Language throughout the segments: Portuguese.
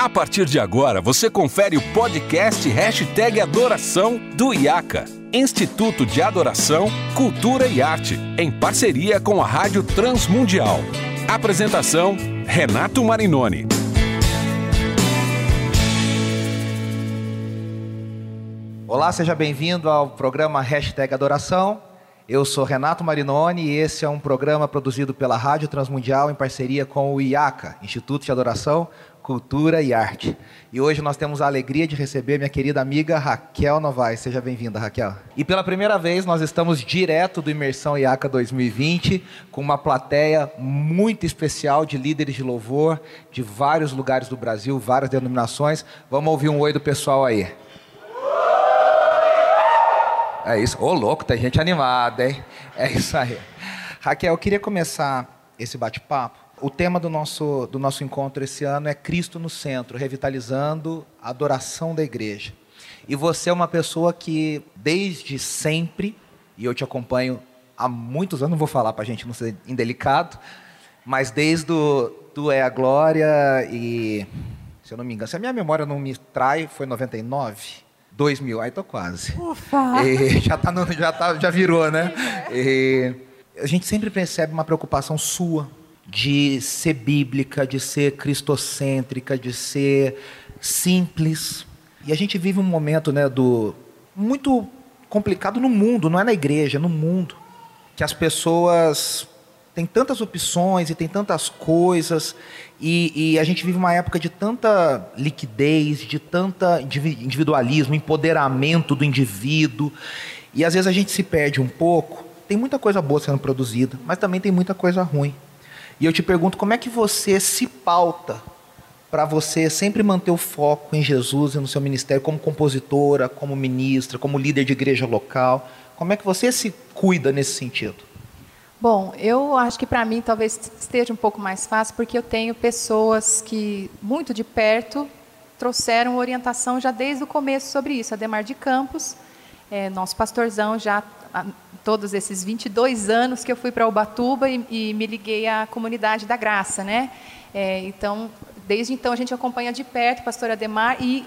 A partir de agora, você confere o podcast Hashtag Adoração do IACA, Instituto de Adoração, Cultura e Arte, em parceria com a Rádio Transmundial. Apresentação, Renato Marinoni. Olá, seja bem-vindo ao programa Hashtag Adoração. Eu sou Renato Marinoni e esse é um programa produzido pela Rádio Transmundial em parceria com o IACA, Instituto de Adoração, Cultura e Arte. E hoje nós temos a alegria de receber minha querida amiga Raquel Novaes. Seja bem-vinda, Raquel. E pela primeira vez nós estamos direto do Imersão IACA 2020 com uma plateia muito especial de líderes de louvor de vários lugares do Brasil, várias denominações. Vamos ouvir um oi do pessoal aí. É isso. Ô, louco, tem gente animada, hein? É isso aí. Raquel, eu queria começar esse bate-papo. O tema do nosso, do nosso encontro esse ano é Cristo no Centro, revitalizando a adoração da igreja. E você é uma pessoa que, desde sempre, e eu te acompanho há muitos anos, não vou falar para a gente não ser indelicado, mas desde o do É a Glória e, se eu não me engano, se a minha memória não me trai, foi 99 2000, aí tô quase. Ufa. E já, tá no, já, tá, já virou, né? E a gente sempre percebe uma preocupação sua de ser bíblica, de ser cristocêntrica, de ser simples. E a gente vive um momento né, do muito complicado no mundo, não é na igreja, no mundo. Que as pessoas têm tantas opções e têm tantas coisas, e, e, a gente vive uma época de tanta liquidez, de tanta individualismo, empoderamento do indivíduo. E às vezes a gente se perde um pouco. Tem muita coisa boa sendo produzida, mas também tem muita coisa ruim. E eu te pergunto, como é que você se pauta para você sempre manter o foco em Jesus e no seu ministério como compositora, como ministra, como líder de igreja local? Como é que você se cuida nesse sentido? Bom, eu acho que para mim talvez esteja um pouco mais fácil, porque eu tenho pessoas que, muito de perto, trouxeram orientação já desde o começo sobre isso. Ademar de Campos, é, nosso pastorzão, já há todos esses 22 anos que eu fui para Ubatuba e, e, me liguei à comunidade da Graça, né? É, então, desde então a gente acompanha de perto o pastor Ademar e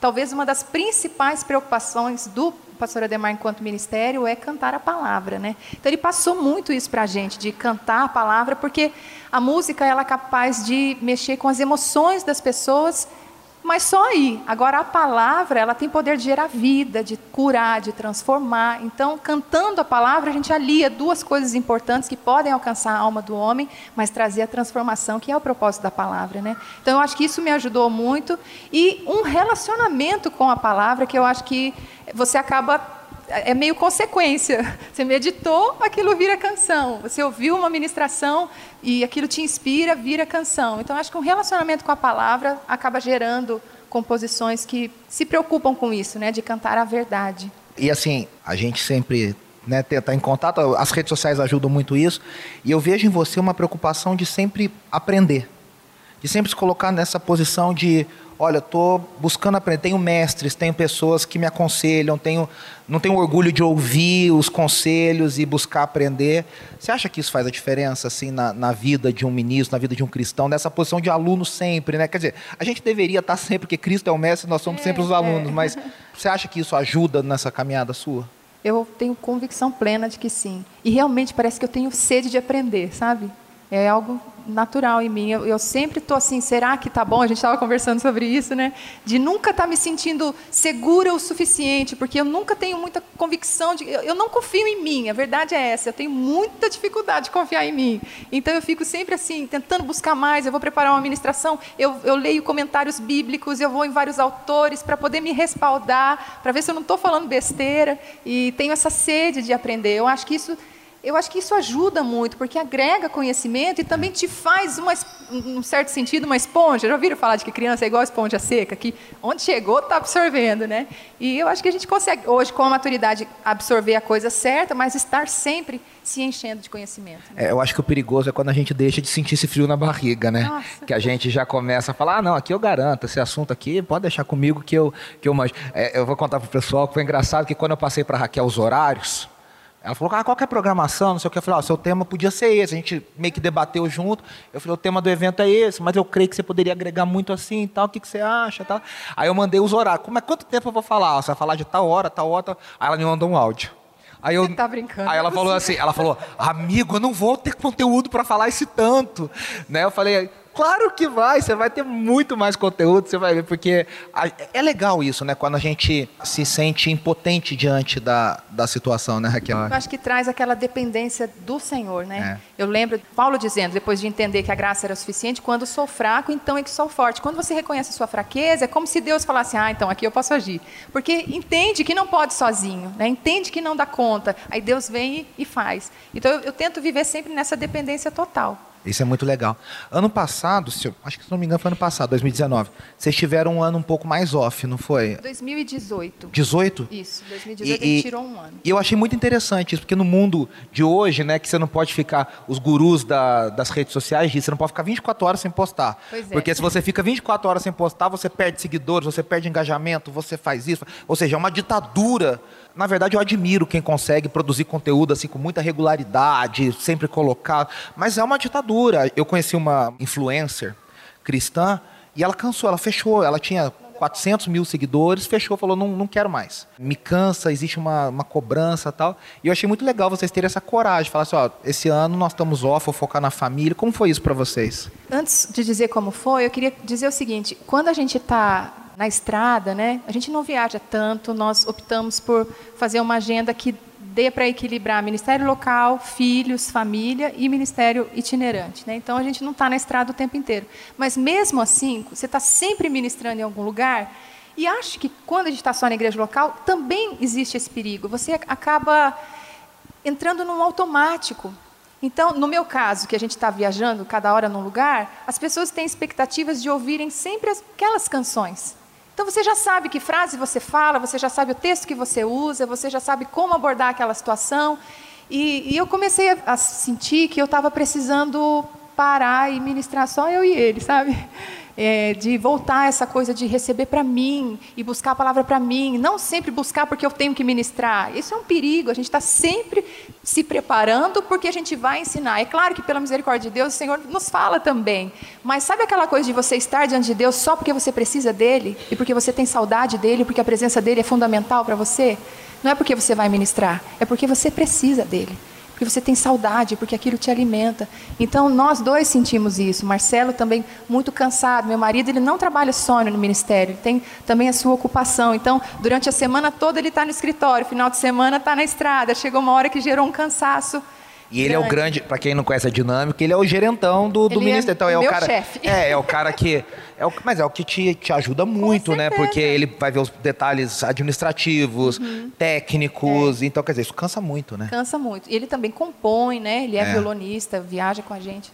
talvez uma das principais preocupações do pastor Ademar enquanto ministério é cantar a palavra, né? Então ele passou muito isso para a gente, de cantar a palavra, porque a música ela é capaz de mexer com as emoções das pessoas mas só aí. Agora a palavra, ela tem poder de gerar vida, de curar, de transformar. Então, cantando a palavra, a gente alia duas coisas importantes que podem alcançar a alma do homem, mas trazer a transformação, que é o propósito da palavra, né? Então, eu acho que isso me ajudou muito e um relacionamento com a palavra que eu acho que você acaba é meio consequência. Você meditou, aquilo vira canção. Você ouviu uma ministração e aquilo te inspira, vira canção. Então, acho que um relacionamento com a palavra acaba gerando composições que se preocupam com isso, né, de cantar a verdade. E assim, a gente sempre né, tá em contato, as redes sociais ajudam muito isso, e eu vejo em você uma preocupação de sempre aprender, de sempre se colocar nessa posição de olha, estou buscando aprender, tenho mestres, tenho pessoas que me aconselham, tenho, não tenho orgulho de ouvir os conselhos e buscar aprender. Você acha que isso faz a diferença assim na, na vida de um ministro, na vida de um cristão, nessa posição de aluno sempre, né? Quer dizer, a gente deveria estar sempre, porque Cristo é o mestre, nós somos é, sempre os é. alunos, é. mas você acha que isso ajuda nessa caminhada sua? Eu tenho convicção plena de que sim. E realmente parece que eu tenho sede de aprender, sabe? É algo natural em mim. Eu, eu sempre estou assim, será que está bom? A gente estava conversando sobre isso, né? De nunca estar tá me sentindo segura o suficiente, porque eu nunca tenho muita convicção de. Eu, eu, não confio em mim, a verdade é essa. Eu tenho muita dificuldade de confiar em mim. Então eu fico sempre assim, tentando buscar mais. Eu vou preparar uma ministração, eu, eu leio comentários bíblicos, eu vou em vários autores para poder me respaldar, para ver se eu não estou falando besteira. E tenho essa sede de aprender. Eu acho que isso eu acho que isso ajuda muito, porque agrega conhecimento e também te faz, uma, um certo sentido, uma esponja. Já ouviram falar de que criança é igual a esponja seca, que onde chegou está absorvendo, né? E eu acho que a gente consegue, hoje, com a maturidade, absorver a coisa certa, mas estar sempre se enchendo de conhecimento. Né? É, eu acho que o perigoso é quando a gente deixa de sentir esse frio na barriga, né? Nossa. Que a gente já começa a falar, ah, não, aqui eu garanto, esse assunto aqui, pode deixar comigo que eu, que eu manjo. É, eu vou contar para o pessoal que foi engraçado que quando eu passei para Raquel os horários, Ela falou, ah, qual é a programação? Não sei o que. Eu falei, ó, seu tema podia ser esse. A gente meio que debateu junto. Eu falei, o tema do evento é esse, mas eu creio que você poderia agregar muito assim e tal. O que, que você acha tal? Aí eu mandei os horários. Como é quanto tempo eu vou falar? Você vai falar de tal hora, tal hora. Aí ela me mandou um áudio. Aí eu, Você tá brincando. Aí ela falou assim, ela falou, amigo, eu não vou ter conteúdo para falar esse tanto, né? Eu falei, claro que vai, você vai ter muito mais conteúdo, você vai ver, porque a- é legal isso, né? Quando a gente se sente impotente diante da, da situação, né, Raquel? Eu acho que traz aquela dependência do Senhor, né? É. Eu lembro Paulo dizendo, depois de entender que a graça era suficiente, quando sou fraco, então é que sou forte. Quando você reconhece a sua fraqueza, é como se Deus falasse, ah, então aqui eu posso agir. Porque entende que não pode sozinho, né? entende que não dá conta. Aí Deus vem e, e faz. Então eu, eu tento viver sempre nessa dependência total. Isso é muito legal. Ano passado, se eu- acho que se não me engano foi ano passado, 2019, vocês tiveram um ano um pouco mais off, não foi? 2018. 18? Isso, 2018 E- tirou um ano. E eu achei muito interessante isso, porque no mundo de hoje, né, que você não pode ficar, os gurus da- das redes sociais dizem, você não pode ficar 24 horas sem postar. Pois é. Porque se você fica 24 horas sem postar, você perde seguidores, você perde engajamento, você faz isso. Ou seja, é uma ditadura. Na verdade, eu admiro quem consegue produzir conteúdo assim com muita regularidade, sempre colocar. Mas é uma ditadura. Eu conheci uma influencer cristã e ela cansou, ela fechou. Ela tinha 400 mil seguidores, fechou, falou, não, não quero mais. Me cansa, existe uma, uma cobrança tal. E eu achei muito legal vocês terem essa coragem, falar assim, ó, esse ano nós estamos off, vou focar na família. Como foi isso para vocês? Antes de dizer como foi, eu queria dizer o seguinte: quando a gente está na estrada, né, a gente não viaja tanto, nós optamos por fazer uma agenda que dê para equilibrar ministério local, filhos, família e ministério itinerante. Né? Então a gente não está na estrada o tempo inteiro. Mas mesmo assim, você está sempre ministrando em algum lugar. E acho que quando a gente está só na igreja local, também existe esse perigo. Você acaba entrando num automático. Então, no meu caso, que a gente está viajando cada hora num lugar, as pessoas têm expectativas de ouvirem sempre aquelas canções. Então você já sabe que frase você fala, você já sabe o texto que você usa, você já sabe como abordar aquela situação. E, e eu comecei a, a sentir que eu estava precisando parar e ministrar só eu e ele, sabe? É, de voltar essa coisa de receber para mim e buscar a palavra para mim, não sempre buscar porque eu tenho que ministrar. Isso é um perigo. A gente está sempre se preparando porque a gente vai ensinar. É claro que pela misericórdia de Deus o Senhor nos fala também. Mas sabe aquela coisa de você estar diante de Deus só porque você precisa dele e porque você tem saudade dele, porque a presença dele é fundamental para você? Não é porque você vai ministrar, é porque você precisa dele porque você tem saudade, porque aquilo te alimenta. Então nós dois sentimos isso. Marcelo também muito cansado. Meu marido ele não trabalha só no ministério, ele tem também a sua ocupação. Então durante a semana toda ele está no escritório, final de semana está na estrada. Chegou uma hora que gerou um cansaço. E ele é o grande, para quem não conhece a dinâmica, ele é o gerentão do, do Ele é ministério. Então é o cara. chefe. É, é o cara que. É o, mas é o que te, te ajuda muito, né? Porque ele vai ver os detalhes administrativos, Uhum. técnicos. Então, quer dizer, isso cansa muito, né? Cansa muito. E ele também compõe, né? Ele é, É. violonista, viaja com a gente.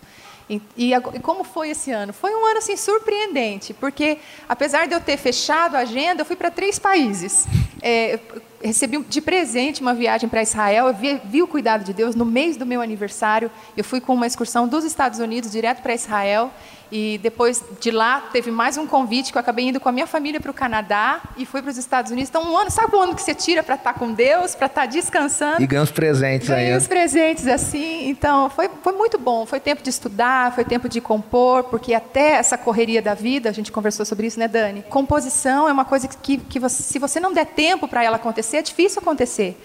E, e e como foi esse ano? Foi um ano assim surpreendente, porque apesar de eu ter fechado a agenda, eu fui para três países. É, recebi de presente uma viagem para Israel. Eu vi, vi o cuidado de Deus no mês do meu aniversário. Eu fui com uma excursão dos Estados Unidos direto para Israel. E depois de lá teve mais um convite que eu acabei indo com a minha família para o Canadá e fui para os Estados Unidos. Então um ano, sabe o ano que você tira para estar com Deus, para estar descansando? E ganha os presentes Ganhei aí. os presentes assim, então foi, foi muito bom. Foi tempo de estudar, foi tempo de compor, porque até essa correria da vida, a gente conversou sobre isso, né, Dani? Composição é uma coisa que, que você, se você não der tempo para ela acontecer, é difícil acontecer.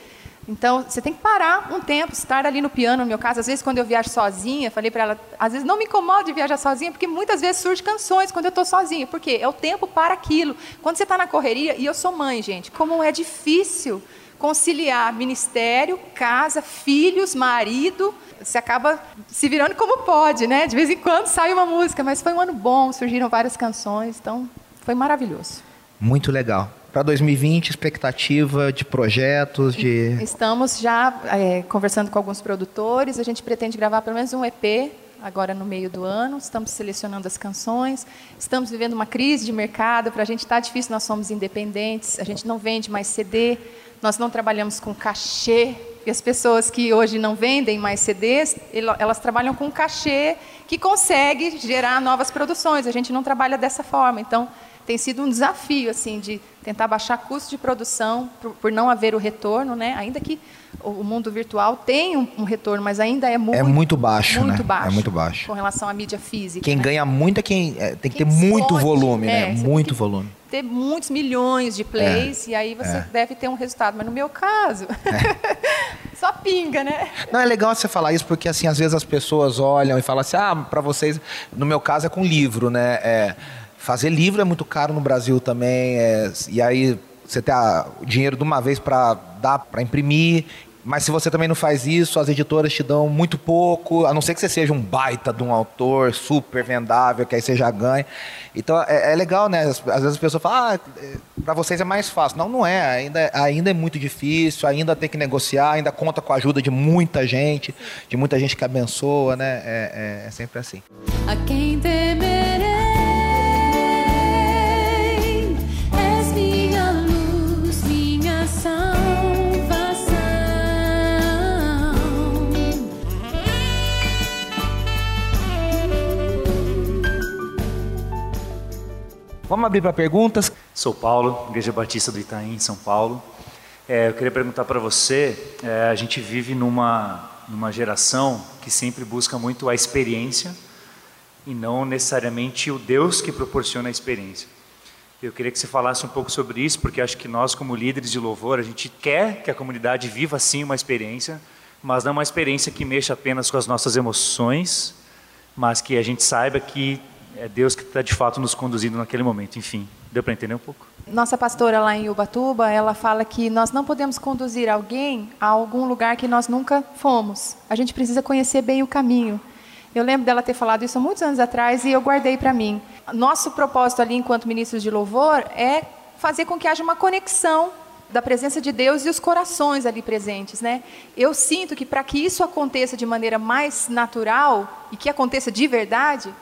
Então, você tem que parar um tempo, estar ali no piano, no meu caso. Às vezes, quando eu viajo sozinha, falei para ela, às vezes não me incomoda de viajar sozinha, porque muitas vezes surgem canções quando eu estou sozinha. Por quê? É o tempo para aquilo. Quando você está na correria, e eu sou mãe, gente, como é difícil conciliar ministério, casa, filhos, marido. Você acaba se virando como pode, né? De vez em quando sai uma música, mas foi um ano bom, surgiram várias canções, então foi maravilhoso. Muito legal. Para 2020, expectativa de projetos, de. Estamos já é, conversando com alguns produtores, a gente pretende gravar pelo menos um EP agora no meio do ano, estamos selecionando as canções, estamos vivendo uma crise de mercado, para a gente está difícil, nós somos independentes, a gente não vende mais CD, nós não trabalhamos com cachê, e as pessoas que hoje não vendem mais CDs, elas trabalham com cachê que consegue gerar novas produções, a gente não trabalha dessa forma, então tem sido um desafio assim de tentar baixar custo de produção por, por não haver o retorno, né? Ainda que o mundo virtual tem um, um, retorno, mas ainda é muito, é muito baixo, muito né? baixo, é muito baixo com relação à mídia física. Quem né? ganha muito é quem é, tem que quem ter muito volume, é, né? Muito tem volume. Ter muitos milhões de plays É, e aí você é. deve ter um resultado. Mas no meu caso, só pinga, né? Não, é legal você falar isso porque, assim, às vezes as pessoas olham e falam assim, ah, para vocês... No meu caso é com livro, né? É, fazer livro é muito caro no Brasil também, é, e aí você tem a- o dinheiro de uma vez para dar para imprimir, mas se você também não faz isso, as editoras te dão muito pouco, a não ser que você seja um baita de um autor super vendável, que aí você já ganha. Então é, é legal, né? Às, vezes as pessoas falam, ah, para vocês é mais fácil. Não, não é. Ainda, ainda é muito difícil, ainda tem que negociar, ainda conta com a ajuda de muita gente, de muita gente que abençoa, né? É, é- é sempre assim. A quem temerei? Vamos abrir para perguntas. Sou Paulo, Igreja Batista do Itaim, São Paulo. É, eu queria perguntar para você, é, a gente vive numa, numa geração que sempre busca muito a experiência e não necessariamente o Deus que proporciona a experiência. Eu queria que você falasse um pouco sobre isso, porque acho que nós, como líderes de louvor, a gente quer que a comunidade viva sim uma experiência, mas não uma experiência que mexa apenas com as nossas emoções, mas que a gente saiba que é Deus que está de fato nos conduzindo naquele momento. Enfim, deu para entender um pouco? Nossa pastora lá em Ubatuba, ela fala que nós não podemos conduzir alguém a algum lugar que nós nunca fomos. A gente precisa conhecer bem o caminho. Eu lembro dela ter falado isso há muitos anos atrás e eu guardei para mim. Nosso propósito ali, enquanto ministros de louvor, é fazer com que haja uma conexão da presença de Deus e os corações ali presentes, né? Eu sinto que para que isso aconteça de maneira mais natural e que aconteça de verdade,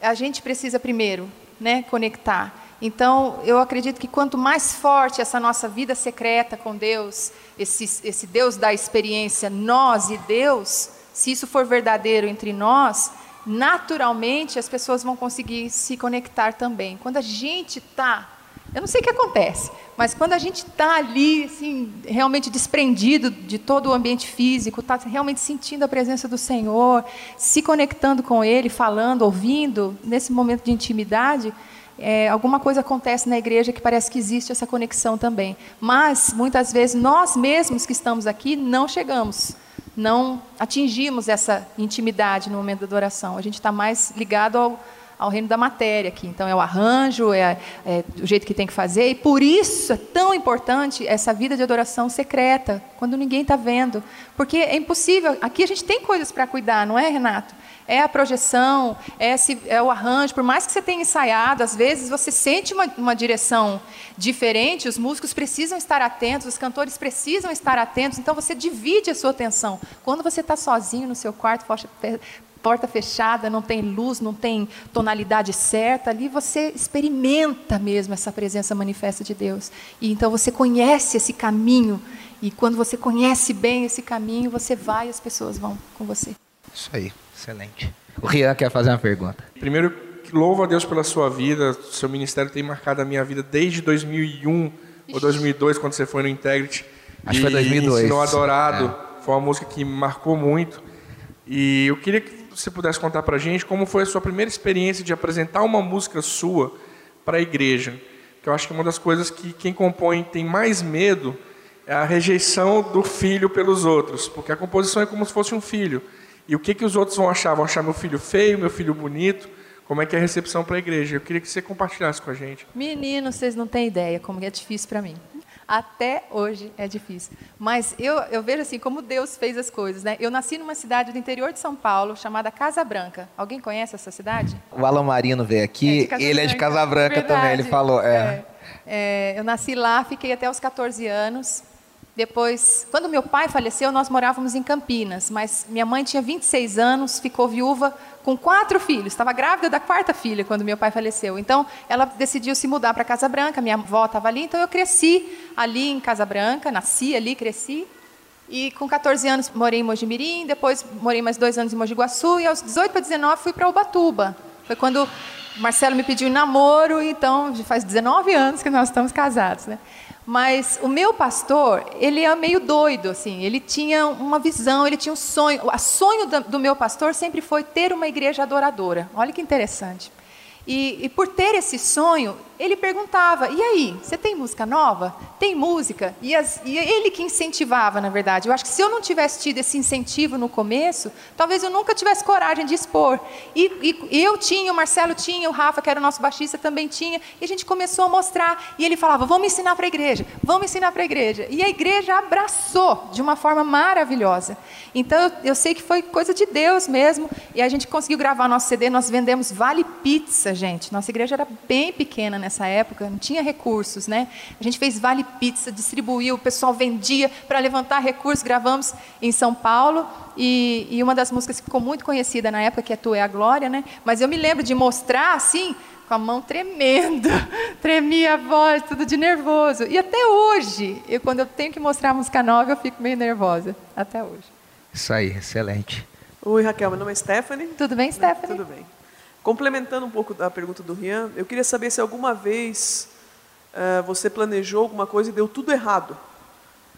a gente precisa primeiro, né, conectar. Então, eu acredito que quanto mais forte essa nossa vida secreta com Deus, esse, esse Deus da experiência, nós e Deus, se isso for verdadeiro entre nós, naturalmente as pessoas vão conseguir se conectar também. Quando a gente está, eu não sei o que acontece, mas quando a gente está ali, assim, realmente desprendido de todo o ambiente físico, está realmente sentindo a presença do Senhor, se conectando com Ele, falando, ouvindo, nesse momento de intimidade, é, alguma coisa acontece na igreja que parece que existe essa conexão também. Mas, muitas vezes, nós mesmos que estamos aqui não chegamos, não atingimos essa intimidade no momento da adoração. A gente está mais ligado ao, ao reino da matéria aqui. Então, é o arranjo, é, é o jeito que tem que fazer. E por isso é tão importante essa vida de adoração secreta, quando ninguém está vendo. Porque é impossível. Aqui a gente tem coisas para cuidar, não é, Renato? é a projeção, é, é, o arranjo. Por mais que você tenha ensaiado, às vezes você sente uma, uma, direção diferente, os músicos precisam estar atentos, os cantores precisam estar atentos, então você divide a sua atenção. Quando você está sozinho no seu quarto, porta fechada, não tem luz, não tem tonalidade certa, ali você experimenta mesmo essa presença manifesta de Deus. E então você conhece esse caminho, e quando você conhece bem esse caminho, você vai e as pessoas vão com você. Isso aí. Excelente. O Rian quer fazer uma pergunta. Primeiro, louvo a Deus pela sua vida. Seu ministério tem marcado a minha vida desde 2001 Ixi. ou 2002, quando você foi no Integrity. Acho que foi 2002. Ensinou Adorado. É. Foi uma música que me marcou muito. E eu queria que você pudesse contar pra gente como foi a sua primeira experiência de apresentar uma música sua para a igreja. Que eu acho que uma das coisas que quem compõe tem mais medo é a rejeição do filho pelos outros. Porque a composição é como se fosse um filho. E o que, que os outros vão achar? Vão achar meu filho feio, meu filho bonito? Como é que é a recepção para a igreja? Eu queria que você compartilhasse com a gente. Menino, vocês não têm ideia como é difícil para mim. Até hoje é difícil. Mas eu, eu vejo assim como Deus fez as coisas. Né? Eu nasci numa cidade do interior de São Paulo chamada Casa Branca. Alguém conhece essa cidade? O Alan Marino veio aqui, é ele é de Casa Branca Verdade. também, ele falou. É. É, eu nasci lá, fiquei até os 14 anos. Depois, quando meu pai faleceu, nós morávamos em Campinas, mas minha mãe tinha 26 anos, ficou viúva com quatro filhos, estava grávida da quarta filha quando meu pai faleceu. Então, ela decidiu se mudar para Casa Branca, minha avó estava ali, então eu cresci ali em Casa Branca, nasci ali, cresci. E com 14 anos morei em Mojimirim, depois morei mais dois anos em Mogi Guaçu, e aos 18 para 19 fui para Ubatuba. Foi quando Marcelo me pediu namoro, então faz 19 anos que nós estamos casados, né? Mas o meu pastor, ele é meio doido, assim. Ele tinha uma visão, ele tinha um sonho. O sonho do meu pastor sempre foi ter uma igreja adoradora. Olha que interessante. E, e por ter esse sonho, ele perguntava: e aí, você tem música nova? Tem música? E, as- e ele que incentivava, na verdade. Eu acho que se eu não tivesse tido esse incentivo no começo, talvez eu nunca tivesse coragem de expor. E, e eu tinha, o Marcelo tinha, o Rafa, que era o nosso baixista, também tinha. E a gente começou a mostrar. E ele falava: vamos ensinar para a igreja, vamos ensinar para a igreja. E a igreja abraçou de uma forma maravilhosa. Então eu, sei que foi coisa de Deus mesmo. E a gente conseguiu gravar nosso CD, nós vendemos Vale Pizza, gente. Nossa igreja era bem pequena nessa época, não tinha recursos, né? A gente fez Vale Pizza, distribuiu, o pessoal vendia para levantar recursos, gravamos em São Paulo. E, e uma das músicas que ficou muito conhecida na época, que é Tu é a Glória, né? Mas eu me lembro de mostrar assim, com a mão tremendo, tremia a voz, tudo de nervoso. E até hoje, eu, quando eu tenho que mostrar a música nova, eu fico meio nervosa. Até hoje. Isso aí, excelente. Oi, Raquel, meu nome é Stephanie. Tudo bem, Stephanie? Tudo bem. Complementando um pouco da pergunta do Rian, eu queria saber se alguma vez eh, você planejou alguma coisa e deu tudo errado.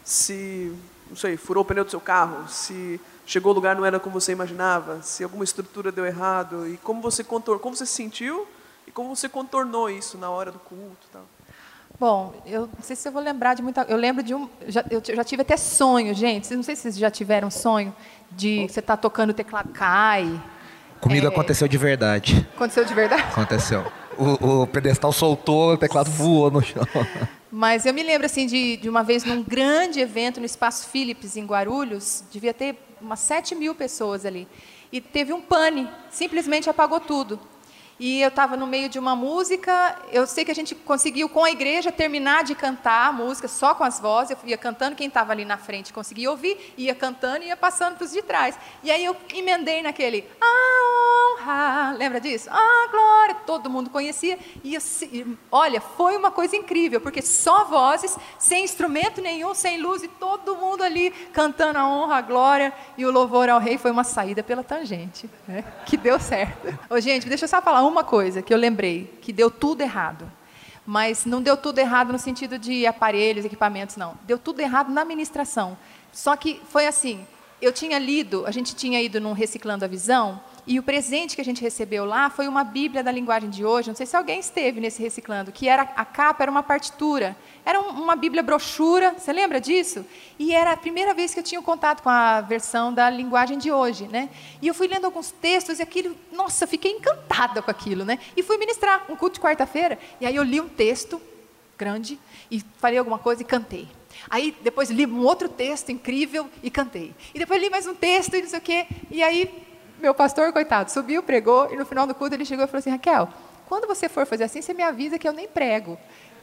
Se, não sei, furou o pneu do seu carro, se chegou ao lugar não era como você imaginava, se alguma estrutura deu errado e como você contor, como você se sentiu e como você contornou isso na hora do culto, tal. Bom, eu não sei se eu vou lembrar de muita. Eu lembro de um. Já, eu já tive até sonho, gente. Não sei se vocês já tiveram sonho de você estar tocando o teclado cai. Comigo É. aconteceu de verdade. Aconteceu de verdade? Aconteceu. O, o pedestal soltou, o teclado voou no chão. Mas eu me lembro assim de, de uma vez num grande evento no Espaço Philips em Guarulhos, devia ter umas 7 mil pessoas ali. E teve um pane, simplesmente apagou tudo. E eu estava no meio de uma música, eu sei que a gente conseguiu com a igreja terminar de cantar a música só com as vozes, eu ia cantando, quem estava ali na frente conseguia ouvir, ia cantando e ia passando para os de trás. E aí eu emendei naquele, a honra, lembra disso? A glória, todo mundo conhecia. Se- e, olha, foi uma coisa incrível, porque só vozes, sem instrumento nenhum, sem luz, e todo mundo ali cantando a honra, a glória e o louvor ao rei, foi uma saída pela tangente, né? que deu certo. Ô, gente, deixa eu só falar uma coisa que eu lembrei, que deu tudo errado. Mas não deu tudo errado no sentido de aparelhos, equipamentos, não. Deu tudo errado na administração. Só que foi assim, eu tinha lido, a gente tinha ido num Reciclando a Visão, e o presente que a gente recebeu lá foi uma Bíblia da linguagem de hoje, não sei se alguém esteve nesse Reciclando, que era a capa era uma partitura. Era um- uma Bíblia brochura, você lembra disso? E era a primeira vez que eu tinha contato com a versão da linguagem de hoje, né? E eu fui lendo alguns textos e aquilo, nossa, fiquei encantada com aquilo, né? E fui ministrar um culto de quarta-feira, e aí eu li um texto grande e falei alguma coisa e cantei. Aí depois li um outro texto incrível e cantei. E depois li mais um texto e não sei o quê. E aí meu pastor, coitado, subiu, pregou e no final do culto ele chegou e falou assim: Raquel, quando você for fazer assim, você me avisa que eu nem prego.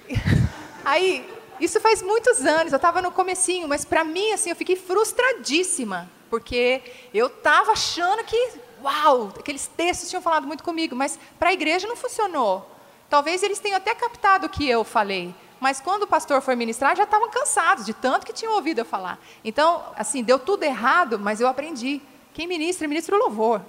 Aí, isso faz muitos anos, eu estava no comecinho, mas para mim, assim, eu fiquei frustradíssima, porque eu estava achando que, uau, aqueles textos tinham falado muito comigo, mas para a igreja não funcionou. Talvez eles tenham até captado o que eu falei, mas quando o pastor foi ministrar, já estavam cansados de tanto que tinham ouvido eu falar. Então, assim, deu tudo errado, mas eu aprendi. Quem ministra, ministra o louvor.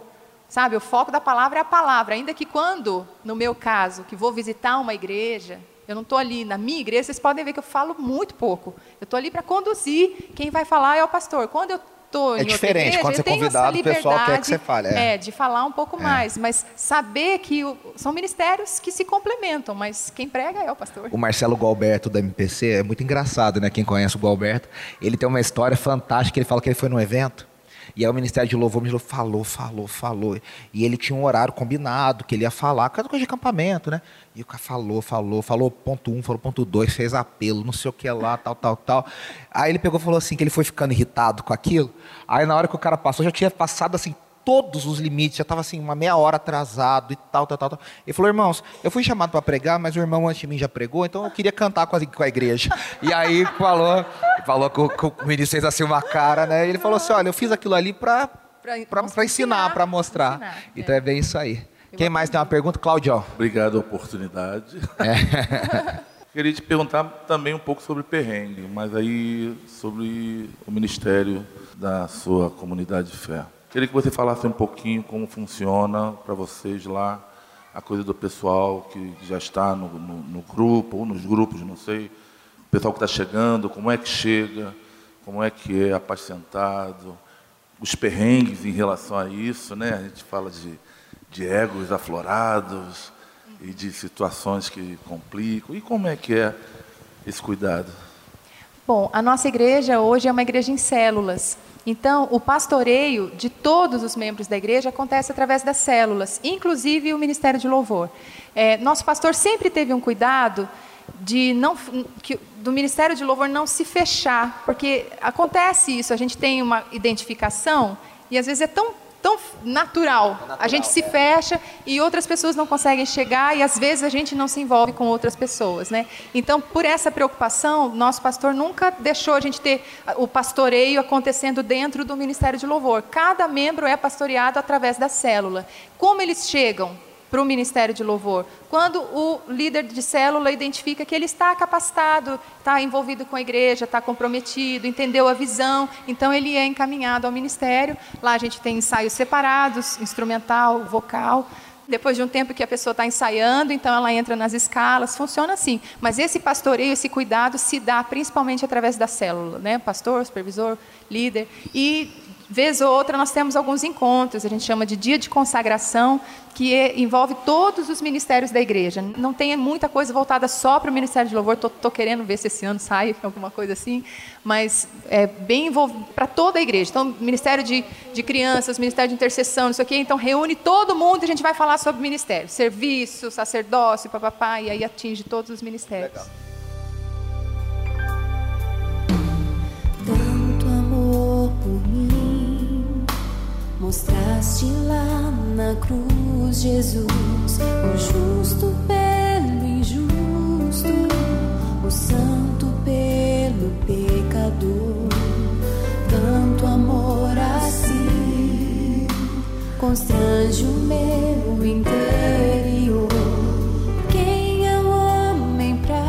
Sabe, o foco da palavra é a palavra. Ainda que quando, no meu caso, que vou visitar uma igreja, eu não estou ali na minha igreja, vocês podem ver que eu falo muito pouco. Eu estou ali para conduzir, quem vai falar é o pastor. Quando eu estou É em diferente, igreja, quando você é convidado, o pessoal quer que você fale, é. É, de falar um pouco mais. Mas saber que o- são ministérios que se complementam, mas quem prega é o pastor. O Marcelo Galberto da MPC é muito engraçado, né? Quem conhece o Galberto, ele tem uma história fantástica. Ele fala que ele foi num evento e aí o Ministério de Louvor me falou, falou, falou. E ele tinha um horário combinado que ele ia falar, cada coisa de acampamento, né? E o cara falou, falou, falou ponto um, falou ponto dois, fez apelo, não sei o que lá, tal, tal, tal. Aí ele pegou e falou assim que ele foi ficando irritado com aquilo. Aí na hora que o cara passou, já tinha passado assim todos os limites, já estava assim, uma meia hora atrasado e tal, tal, tal. tal. Ele falou, irmãos, eu fui chamado para pregar, mas o irmão antes de mim já pregou, então eu queria cantar com a, com a igreja. E aí falou, falou que o, ministro fez assim uma cara, né? E ele falou assim, olha, eu fiz aquilo ali para ensinar, para mostrar. ensinar, Então é. é bem isso aí. Quem mais tem uma pergunta? Claudio. Obrigado a oportunidade. Queria te perguntar também um pouco sobre perrengue, mas aí sobre o ministério da sua comunidade de fé. Queria que você falasse um pouquinho como funciona para vocês lá a coisa do pessoal que já está no, no, no grupo, ou nos grupos, não sei, o pessoal que está chegando, como é que chega, como é que é apacentado, os perrengues em relação a isso, né? A gente fala de, de egos aflorados e de situações que complicam. E como é que é esse cuidado? Bom, a nossa igreja hoje é uma igreja em células. Então, o pastoreio de todos os membros da igreja acontece através das células, inclusive o Ministério de Louvor. É, nosso pastor sempre teve um cuidado de não que, do Ministério de Louvor não se fechar, porque acontece isso, a gente tem uma identificação e às vezes é tão tão natural. natural. A gente se fecha e outras pessoas não conseguem chegar e às vezes a gente não se envolve com outras pessoas, né? Então, por essa preocupação, nosso pastor nunca deixou a gente ter o pastoreio acontecendo dentro do Ministério de Louvor. Cada membro é pastoreado através da célula. Como eles chegam? Para o Ministério de Louvor. Quando o líder de célula identifica que ele está capacitado, está envolvido com a igreja, está comprometido, entendeu a visão, então ele é encaminhado ao ministério. Lá a gente tem ensaios separados, instrumental, vocal. Depois de um tempo que a pessoa está ensaiando, então ela entra nas escalas, funciona assim. Mas esse pastoreio, esse cuidado se dá principalmente através da célula, né? Pastor, supervisor, líder. E Vez ou outra nós temos alguns encontros, a gente chama de dia de consagração, que é, envolve todos os ministérios da igreja. Não tem muita coisa voltada só para o Ministério de Louvor, estou querendo ver se esse ano sai alguma coisa assim, mas é bem envolvido para toda a igreja. Então, Ministério de, de Crianças, Ministério de Intercessão, isso aqui, então reúne todo mundo e a gente vai falar sobre ministério, serviço, sacerdócio, papapá, e aí atinge todos os ministérios. Legal. Mostraste lá na cruz, Jesus, o justo pelo injusto, o santo pelo pecador. Tanto amor assim constrange o meu interior. Quem é o homem pra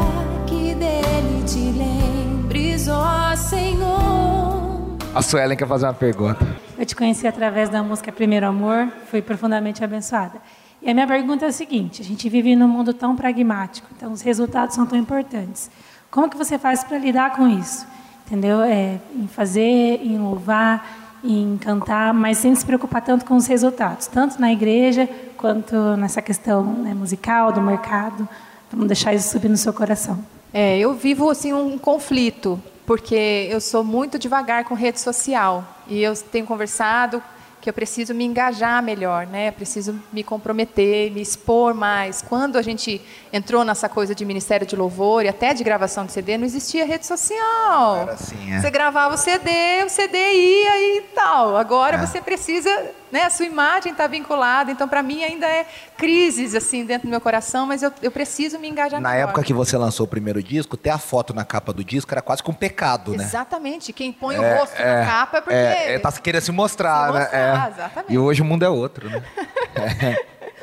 que dele te lembres, ó Senhor? A Suelen quer fazer uma pergunta. Te conheci através da música Primeiro Amor, fui profundamente abençoada. E a minha pergunta é a seguinte: a gente vive num mundo tão pragmático, então os resultados são tão importantes. Como que você faz para lidar com isso? Entendeu? É, em fazer, em louvar, em cantar, mas sem se preocupar tanto com os resultados, tanto na igreja quanto nessa questão né, musical do mercado. Vamos deixar isso subir no seu coração. É, eu vivo assim um conflito porque eu sou muito devagar com rede social e eu tenho conversado que eu preciso me engajar melhor, né? Eu preciso me comprometer, me expor mais. Quando a gente entrou nessa coisa de Ministério de Louvor e até de gravação de CD, não existia rede social. Era assim, é. Você gravava o CD, o CD ia e tal. Agora é. você precisa, né? A sua imagem está vinculada. Então, para mim ainda é crises assim dentro do meu coração, mas eu, eu preciso me engajar. Na melhor. época que você lançou o primeiro disco, ter a foto na capa do disco era quase que um pecado, né? Exatamente. Quem põe é, o rosto na é, capa é porque é, é tá querendo se mostrar, se mostrar né? Exatamente. E hoje o mundo é outro, né?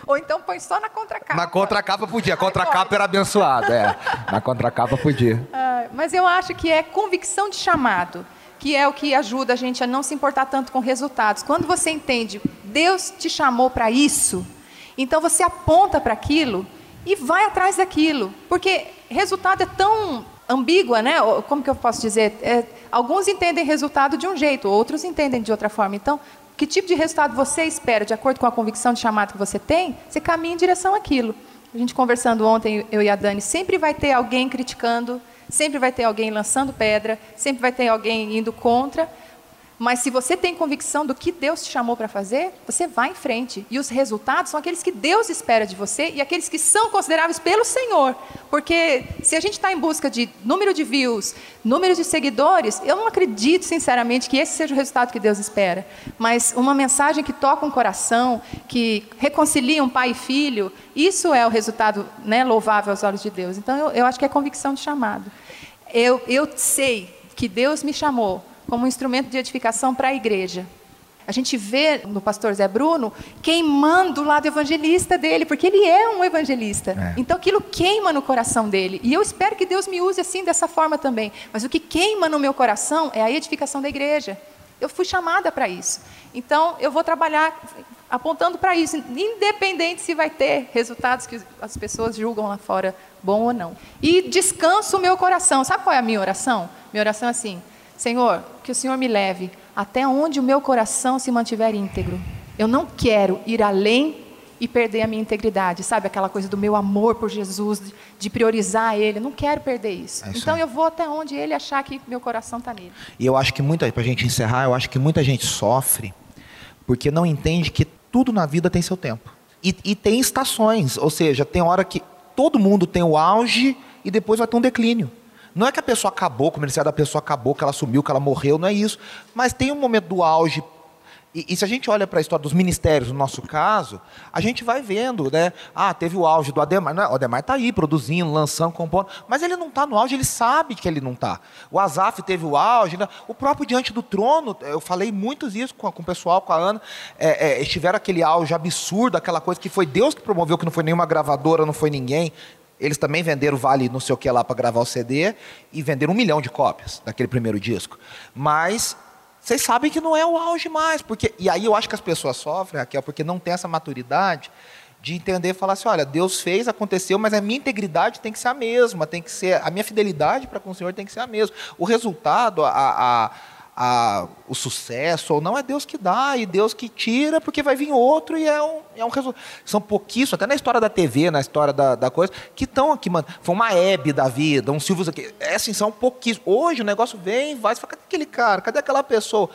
Ou então põe só na contracapa. Na contracapa podia. A contracapa era abençoada, é. Na contracapa podia. Ah, mas eu acho que é convicção de chamado, que é o que ajuda a gente a não se importar tanto com resultados. Quando você entende, Deus te chamou para isso, então você aponta para aquilo e vai atrás daquilo. Porque resultado é tão ambígua, né? Como que eu posso dizer? É, alguns entendem resultado de um jeito, outros entendem de outra forma. Então, que tipo de resultado você espera, de acordo com a convicção de chamado que você tem, você caminha em direção àquilo. A gente conversando ontem, eu e a Dani, sempre vai ter alguém criticando, sempre vai ter alguém lançando pedra, sempre vai ter alguém indo contra, mas se você tem convicção do que Deus te chamou para fazer, você vai em frente. E os resultados são aqueles que Deus espera de você e aqueles que são consideráveis pelo Senhor. Porque se a gente está em busca de número de views, número de seguidores, eu não acredito, sinceramente, que esse seja o resultado que Deus espera. Mas uma mensagem que toca um coração, que reconcilia um pai e filho, isso é o resultado né, louvável aos olhos de Deus. Então eu, eu acho que é convicção de chamado. Eu, eu sei que Deus me chamou como um instrumento de edificação para a igreja. A gente vê no pastor Zé Bruno queimando o lado evangelista dele, porque ele é um evangelista. É. Então aquilo queima no coração dele. E eu espero que Deus me use assim, dessa forma também. Mas o que queima no meu coração é a edificação da igreja. Eu fui chamada para isso. Então eu vou trabalhar apontando para isso, independente se vai ter resultados que as pessoas julgam lá fora bom ou não. E descanso o meu coração. Sabe qual é a minha oração? Minha oração é assim: Senhor, que o Senhor me leve até onde o meu coração se mantiver íntegro. Eu não quero ir além e perder a minha integridade, sabe? Aquela coisa do meu amor por Jesus, de, priorizar Ele. Eu não quero perder isso. É isso então eu vou até onde Ele achar que meu coração está nele. E eu acho que muita, para a gente encerrar, eu acho que muita gente sofre porque não entende que tudo na vida tem seu tempo. E, e tem estações, ou seja, tem hora que todo mundo tem o auge e depois vai ter um declínio. Não é que a pessoa acabou, como ele da pessoa acabou, que ela sumiu, que ela morreu, não é isso. Mas tem um momento do auge e, e, se a gente olha para a história dos ministérios, no nosso caso, a gente vai vendo, né? Ah, teve o auge do Ademar. Não, é? o Ademar está aí, produzindo, lançando, compondo. Mas ele não está no auge, ele sabe que ele não está. O Azaf teve o auge. Né? O próprio Diante do Trono, eu falei muitos isso com, com o pessoal, com a Ana. É, é, estiveram aquele auge absurdo, aquela coisa que foi Deus que promoveu, que não foi nenhuma gravadora, não foi ninguém. Eles também venderam Vale não sei o que lá para gravar o CD e venderam um milhão de cópias daquele primeiro disco. Mas vocês sabem que não é o auge mais. Porque, e aí eu acho que as pessoas sofrem, Raquel, porque não tem essa maturidade de entender e falar assim, olha, Deus fez, aconteceu, mas a minha integridade tem que ser a mesma, tem que ser, a minha fidelidade para com o Senhor tem que ser a mesma. O resultado, a, a a, o sucesso ou não, é Deus que dá e Deus que tira, porque vai vir outro e é um, é um resultado. São pouquíssimos, até na história da TV, na história da, da coisa, que estão aqui, mano. Foi uma Hebe da vida, um Silvio aqui. É assim, são pouquíssimos. Hoje o negócio vem, vai, você fala, cadê aquele cara? Cadê aquela pessoa?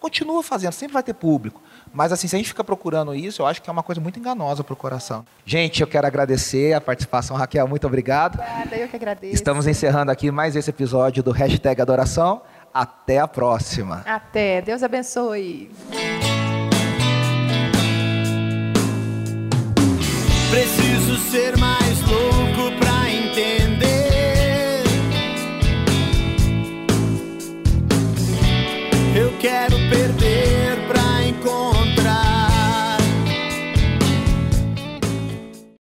Continua fazendo, sempre vai ter público. Mas assim, se a gente fica procurando isso, eu acho que é uma coisa muito enganosa para o coração. Gente, eu quero agradecer a participação, Raquel, muito obrigado. Obrigada, eu que agradeço. Estamos encerrando aqui mais esse episódio do Hashtag Adoração. Até a próxima. Até. Deus abençoe. Preciso ser mais louco pra entender. Eu quero perder.